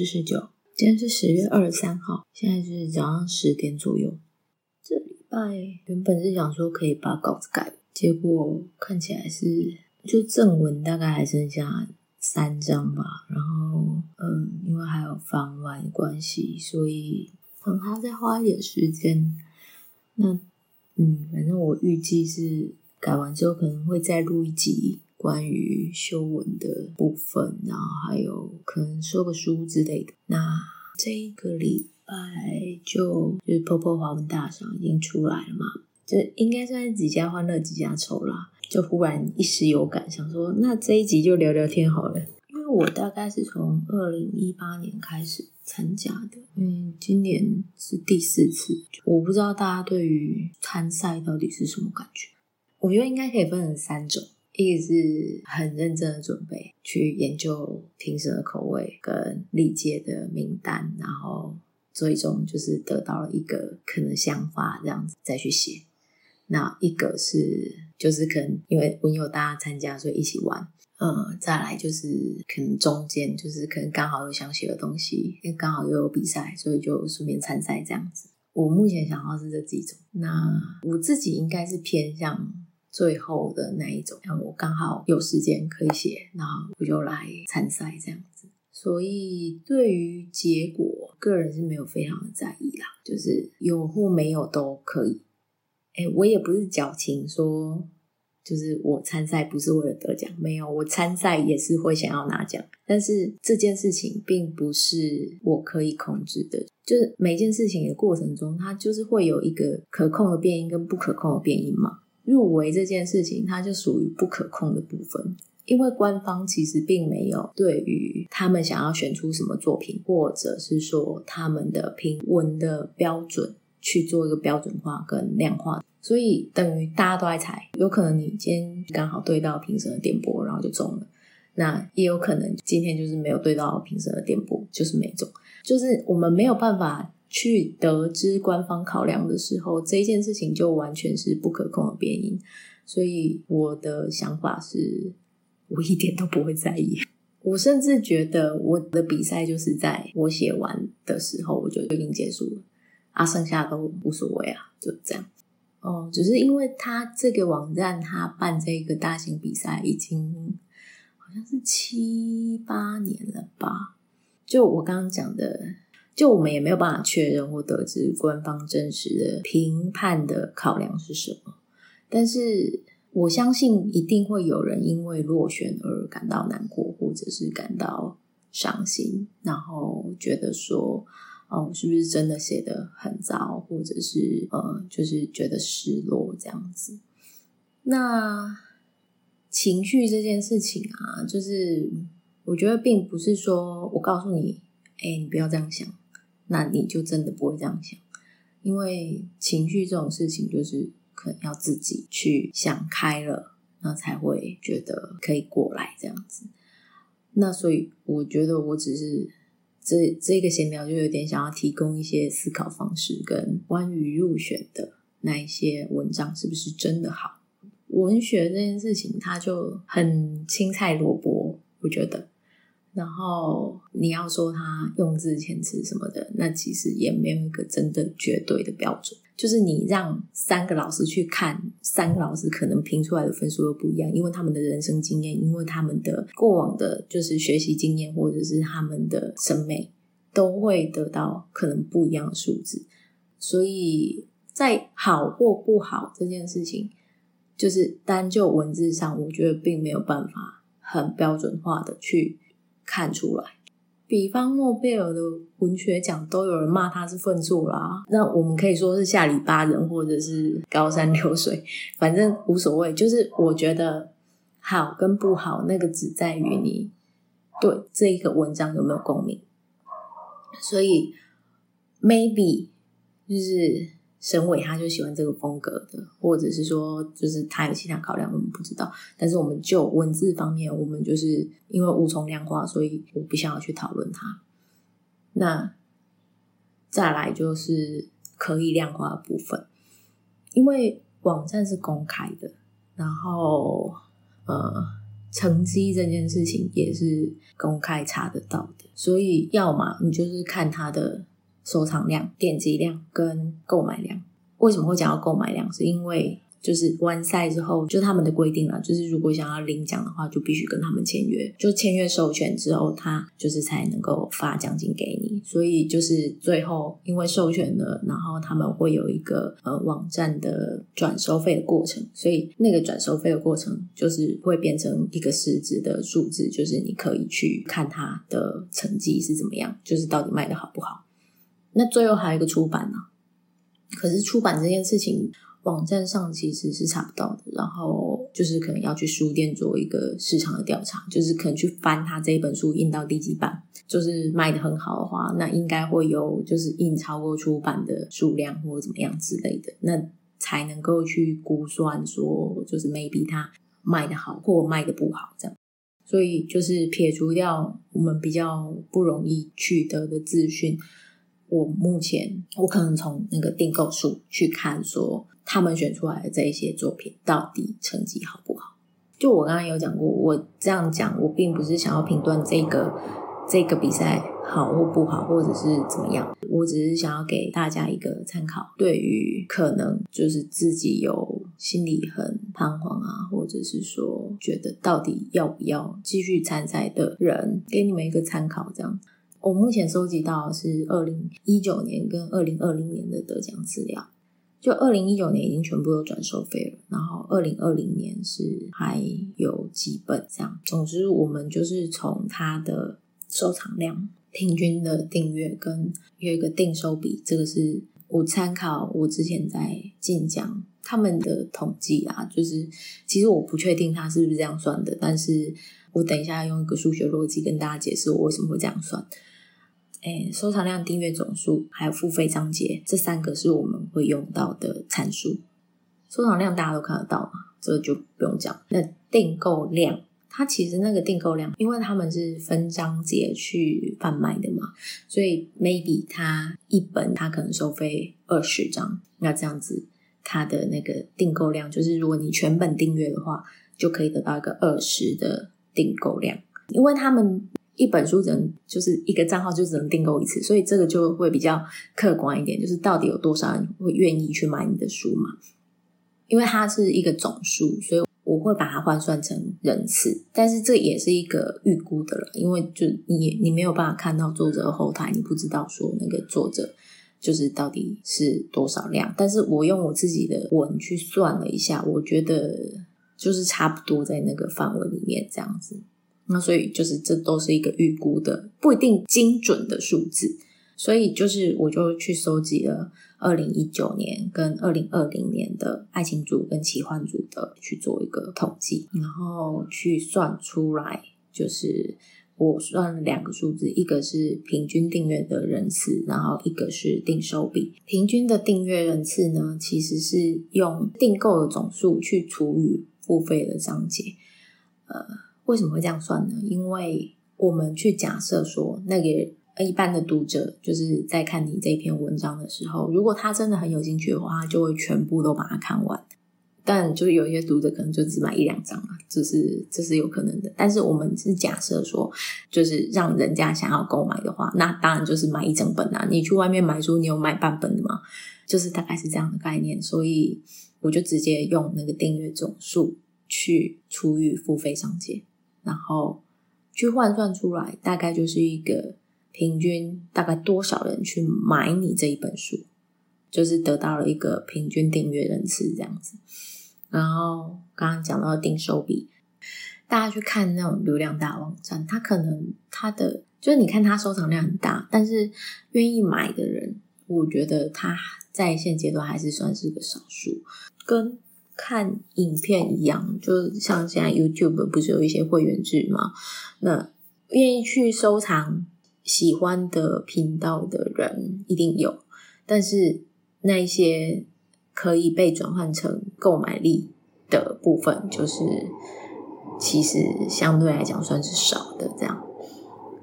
四十九，今天是十月二十三号，现在是早上十点左右。这礼拜原本是想说可以把稿子改，结果看起来是就正文大概还剩下三章吧。然后嗯，因为还有番外关系，所以可能还要再花一点时间。那嗯，反正我预计是改完之后可能会再录一集。关于修文的部分，然后还有可能说个书之类的。那这一个礼拜就就是 POPO 华文大赏已经出来了嘛，就应该算是几家欢乐几家愁啦。就忽然一时有感，想说那这一集就聊聊天好了。因为我大概是从二零一八年开始参加的，嗯，今年是第四次。我不知道大家对于参赛到底是什么感觉？我觉得应该可以分成三种。一个是很认真的准备，去研究评审的口味跟历届的名单，然后最终就是得到了一个可能想法，这样子再去写。那一个是就是可能因为文友大家参加，所以一起玩。嗯，再来就是可能中间就是可能刚好有想写的东西，因为刚好又有比赛，所以就顺便参赛这样子。我目前想到是这几种。那我自己应该是偏向。最后的那一种，然后我刚好有时间可以写，然后我就来参赛这样子。所以对于结果，个人是没有非常的在意啦，就是有或没有都可以。哎，我也不是矫情说，就是我参赛不是为了得奖，没有，我参赛也是会想要拿奖。但是这件事情并不是我可以控制的，就是每件事情的过程中，它就是会有一个可控的变因跟不可控的变因嘛。入围这件事情，它就属于不可控的部分，因为官方其实并没有对于他们想要选出什么作品，或者是说他们的评文的标准去做一个标准化跟量化，所以等于大家都在猜，有可能你今天刚好对到评审的电波，然后就中了，那也有可能今天就是没有对到评审的电波，就是没中，就是我们没有办法。去得知官方考量的时候，这件事情就完全是不可控的变因，所以我的想法是，我一点都不会在意。我甚至觉得我的比赛就是在我写完的时候，我就已经结束了，啊，剩下都无所谓啊，就这样。哦，只是因为他这个网站，他办这个大型比赛已经好像是七八年了吧？就我刚刚讲的。就我们也没有办法确认或得知官方真实的评判的考量是什么，但是我相信一定会有人因为落选而感到难过，或者是感到伤心，然后觉得说，哦，是不是真的写得很糟，或者是呃，就是觉得失落这样子。那情绪这件事情啊，就是我觉得并不是说我告诉你，哎，你不要这样想。那你就真的不会这样想，因为情绪这种事情，就是可能要自己去想开了，那才会觉得可以过来这样子。那所以我觉得我只是这这个闲聊，就有点想要提供一些思考方式，跟关于入选的那一些文章是不是真的好。文学这件事情，它就很青菜萝卜，我觉得。然后你要说他用字遣词什么的，那其实也没有一个真的绝对的标准。就是你让三个老师去看，三个老师可能评出来的分数又不一样，因为他们的人生经验，因为他们的过往的，就是学习经验，或者是他们的审美，都会得到可能不一样的数字。所以在好或不好这件事情，就是单就文字上，我觉得并没有办法很标准化的去。看出来，比方诺贝尔的文学奖都有人骂他是粪作啦，那我们可以说是下里巴人或者是高山流水，反正无所谓。就是我觉得好跟不好，那个只在于你对这一个文章有没有共鸣。所以 maybe 就是。审委他就喜欢这个风格的，或者是说，就是他有其他考量，我们不知道。但是我们就文字方面，我们就是因为无从量化，所以我不想要去讨论它。那再来就是可以量化的部分，因为网站是公开的，然后呃，成绩这件事情也是公开查得到的，所以要么你就是看他的收藏量、点击量跟购买量。为什么会讲到购买量？是因为就是完赛之后，就他们的规定啊，就是如果想要领奖的话，就必须跟他们签约，就签约授权之后，他就是才能够发奖金给你。所以就是最后因为授权了，然后他们会有一个呃网站的转收费的过程，所以那个转收费的过程就是会变成一个实质的数字，就是你可以去看他的成绩是怎么样，就是到底卖得好不好。那最后还有一个出版呢、可是出版这件事情。网站上其实是查不到的，然后就是可能要去书店做一个市场的调查，就是可能去翻他这一本书印到第几版，就是卖得很好的话，那应该会有就是印超过出版的数量或者怎么样之类的，那才能够去估算说就是 maybe 他卖得好或卖得不好这样。所以就是撇除掉我们比较不容易取得的资讯，我目前我可能从那个订购数去看说。他们选出来的这一些作品到底成绩好不好？就我刚刚有讲过，我这样讲，我并不是想要评断这个这个比赛好或不好，或者是怎么样。我只是想要给大家一个参考，对于可能就是自己有心里很彷徨啊，或者是说觉得到底要不要继续参赛的人，给你们一个参考。这样，我目前收集到的是二零一九年跟二零二零年的得奖资料。就二零一九年已经全部都转收费了，然后二零二零年是还有几本这样。总之，我们就是从它的收藏量、平均的订阅跟有一个订收比，这个是我参考我之前在晋江他们的统计啊，就是其实我不确定他是不是这样算的，但是我等一下用一个数学逻辑跟大家解释我为什么会这样算。诶，收藏量、订阅总数，还有付费章节，这三个是我们会用到的参数。收藏量大家都看得到嘛，这个就不用讲。那订购量，它其实那个订购量，因为他们是分章节去贩卖的嘛，所以 maybe 它一本它可能收费二十张，那这样子它的那个订购量，就是如果你全本订阅的话，就可以得到一个二十的订购量，因为他们。一本书只能就是一个账号就只能订购一次，所以这个就会比较客观一点，就是到底有多少人会愿意去买你的书嘛？因为它是一个总数，所以我会把它换算成人次，但是这也是一个预估的了，因为就你你没有办法看到作者的后台，你不知道说那个作者就是到底是多少量，但是我用我自己的文去算了一下，我觉得就是差不多在那个范围里面这样子。那所以就是这都是一个预估的，不一定精准的数字。所以就是我就去收集了二零一九年跟二零二零年的爱情组跟奇幻组的去做一个统计，然后去算出来，就是我算了两个数字，一个是平均订阅的人次，然后一个是订收比。平均的订阅人次呢，其实是用订购的总数去除以付费的章节，呃。为什么会这样算呢？因为我们去假设说，那个一般的读者就是在看你这篇文章的时候，如果他真的很有兴趣的话，就会全部都把它看完。但就是有些读者可能就只买一两章啊，这是这是有可能的。但是我们是假设说，就是让人家想要购买的话，那当然就是买一整本啊。你去外面买书，你有买半本的吗？就是大概是这样的概念。所以我就直接用那个订阅总数去除以付费上节。然后去换算出来，大概就是一个平均，大概多少人去买你这一本书，就是得到了一个平均订阅人次这样子。然后刚刚讲到的订收比，大家去看那种流量大网站，它可能它的就是你看它收藏量很大，但是愿意买的人，我觉得它在现阶段还是算是个少数，跟。看影片一样，就像现在 YouTube 不是有一些会员制吗？那愿意去收藏喜欢的频道的人一定有，但是那一些可以被转换成购买力的部分，就是其实相对来讲算是少的这样。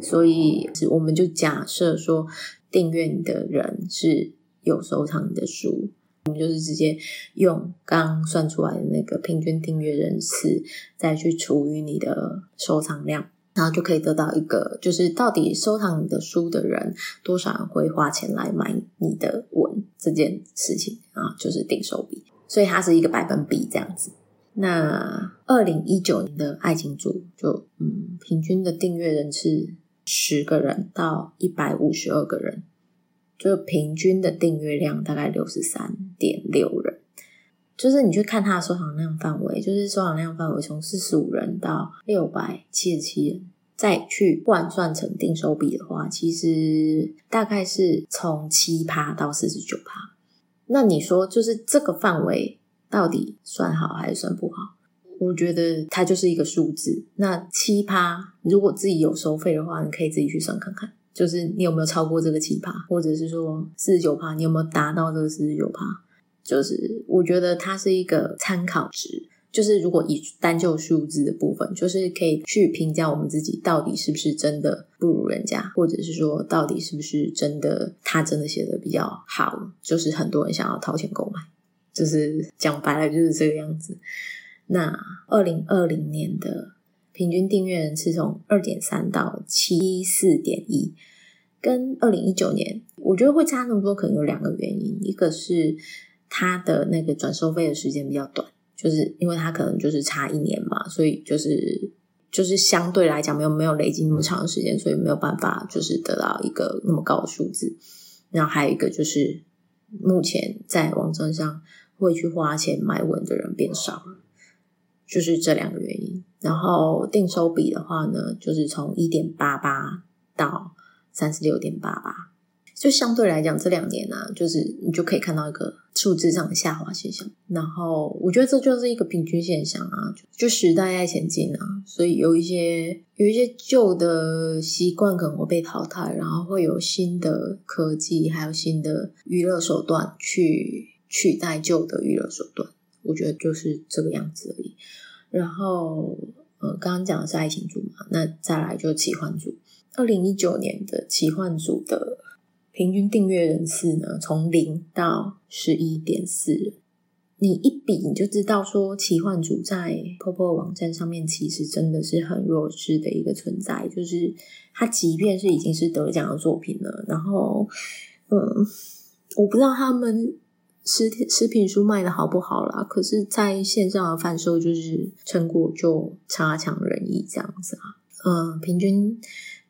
所以，我们就假设说，订阅你的人是有收藏你的书。我们就是直接用刚算出来的那个平均订阅人次，再去除以你的收藏量，然后就可以得到一个，就是到底收藏你的书的人多少人会花钱来买你的文这件事情啊，就是订收比，所以它是一个百分比这样子。那二零一九年的爱情组就嗯，平均的订阅人次十个人到一百五十二个人，就平均的订阅量大概六十三点六人。就是你去看它的收藏量范围，就是收藏量范围从四十五人到六百七十七人，再去换算成定收比的话，其实大概是从七趴到四十九趴。那你说，就是这个范围？到底算好还是算不好？我觉得它就是一个数字。那七趴，如果自己有收费的话，你可以自己去算看看，就是你有没有超过这个七趴，或者是说四十九趴，你有没有达到这个四十九趴？就是我觉得它是一个参考值。就是如果以单就数字的部分，就是可以去评价我们自己到底是不是真的不如人家，或者是说到底是不是真的他真的写的比较好，就是很多人想要掏钱购买。就是讲白了就是这个样子。那二零二零年的平均订阅人次从二点三到七四点一，跟二零一九年我觉得会差那么多，可能有两个原因。一个是它的那个转收费的时间比较短，就是因为它可能就是差一年嘛，所以就是就是相对来讲没有没有累积那么长的时间，所以没有办法就是得到一个那么高的数字。然后还有一个就是目前在网站上。会去花钱买文的人变少了，就是这两个原因。然后定收比的话呢，就是从一点八八到三十六点八八，就相对来讲这两年呢、啊，就是你就可以看到一个数字上的下滑现象。然后我觉得这就是一个平均现象啊，就时代在前进啊，所以有一些有一些旧的习惯可能会被淘汰，然后会有新的科技，还有新的娱乐手段去。取代旧的娱乐手段，我觉得就是这个样子而已。然后，呃，刚刚讲的是爱情组嘛，那再来就奇幻组。二零一九年的奇幻组的平均订阅人次呢，从零到十一点四。你一比，你就知道说，奇幻组在 POPO 网站上面其实真的是很弱势的一个存在。就是它即便是已经是得奖的作品了，然后，嗯，我不知道他们。实体实品书卖的好不好啦？可是在线上的贩售就是成果就差强人意这样子啊。嗯，平均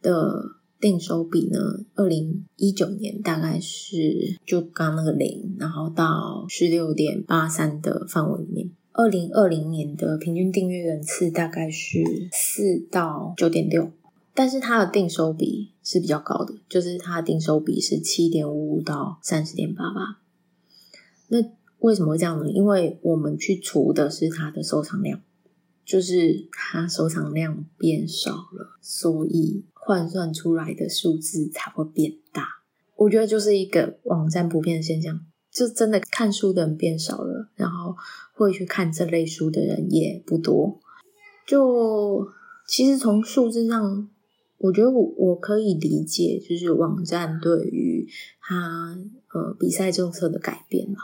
的订收比呢，二零一九年大概是就刚那个零，然后到十六点八三的范围里面。二零二零年的平均订阅人次大概是四到九点六，但是它的订收比是比较高的，就是它的订收比是七点五五到三十点八八。那为什么会这样呢？因为我们去除的是它的收藏量，就是它收藏量变少了，所以换算出来的数字才会变大。我觉得就是一个网站普遍的现象，就真的看书的人变少了，然后会去看这类书的人也不多。就其实从数字上，我觉得我我可以理解，就是网站对于它呃比赛政策的改变嘛。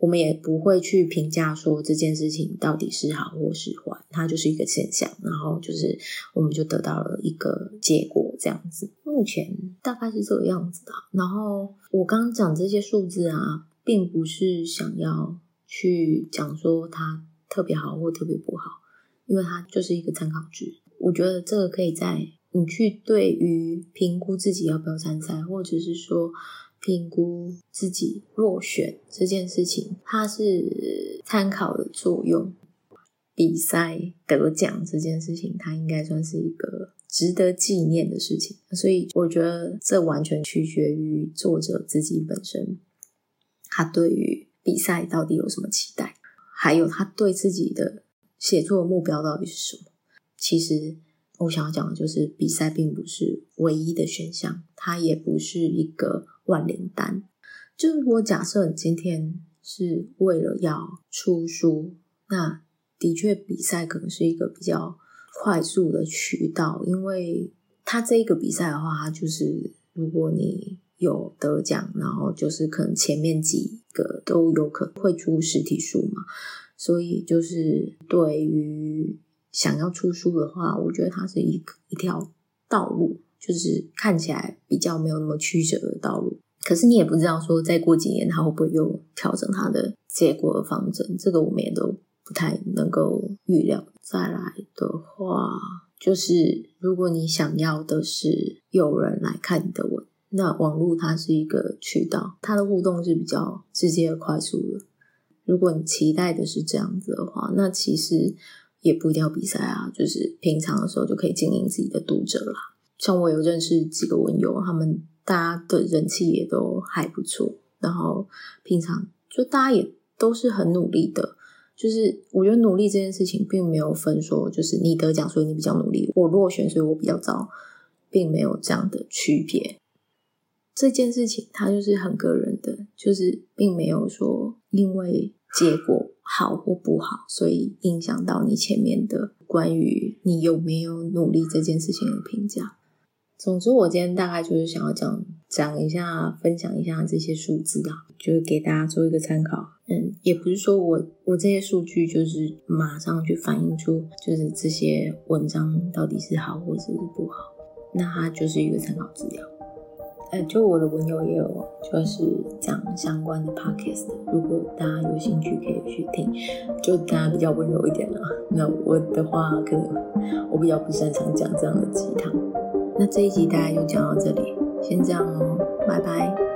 我们也不会去评价说这件事情到底是好或是坏，它就是一个现象，然后就是我们就得到了一个结果这样子。目前大概是这个样子的。然后我刚刚讲这些数字啊，并不是想要去讲说它特别好或特别不好，因为它就是一个参考值。我觉得这个可以在你去对于评估自己要不要参赛，或者是说。评估自己落选这件事情，它是参考的作用。比赛得奖这件事情，它应该算是一个值得纪念的事情。所以，我觉得这完全取决于作者自己本身，他对于比赛到底有什么期待，还有他对自己的写作目标到底是什么。其实，我想要讲的就是，比赛并不是唯一的选项，它也不是一个。万灵丹，就是我假设你今天是为了要出书，那的确比赛可能是一个比较快速的渠道，因为它这一个比赛的话，就是如果你有得奖，然后就是可能前面几个都有可能会出实体书嘛，所以就是对于想要出书的话，我觉得它是一一条道路，就是看起来比较没有那么曲折的道路。可是你也不知道说再过几年它会不会又调整它的结果的方针，这个我们也都不太能够预料。再来的话，就是如果你想要的是有人来看你的文，那网络它是一个渠道，它的互动是比较直接、快速的。如果你期待的是这样子的话，那其实也不一定要比赛啊，就是平常的时候就可以经营自己的读者啦。像我有认识几个文友，他们大家的人气也都还不错，然后平常就大家也都是很努力的。就是我觉得努力这件事情并没有分说，就是你得奖所以你比较努力，我落选所以我比较糟，并没有这样的区别。这件事情它就是很个人的，就是并没有说因为结果好或不好，所以影响到你前面的关于你有没有努力这件事情的评价。总之，我今天大概就是想要讲讲一下，分享一下这些数字啊，就是给大家做一个参考。嗯，也不是说我我这些数据就是马上去反映出，就是这些文章到底是好或者是不好，那它就是一个参考资料。呃，就我的文友也有，就是讲相关的 podcast，如果大家有兴趣可以去听，就大家比较温柔一点啦。那我的话，可能我比较不擅长讲这样的鸡汤。那这一集大家就讲到这里，先这样哦，拜拜。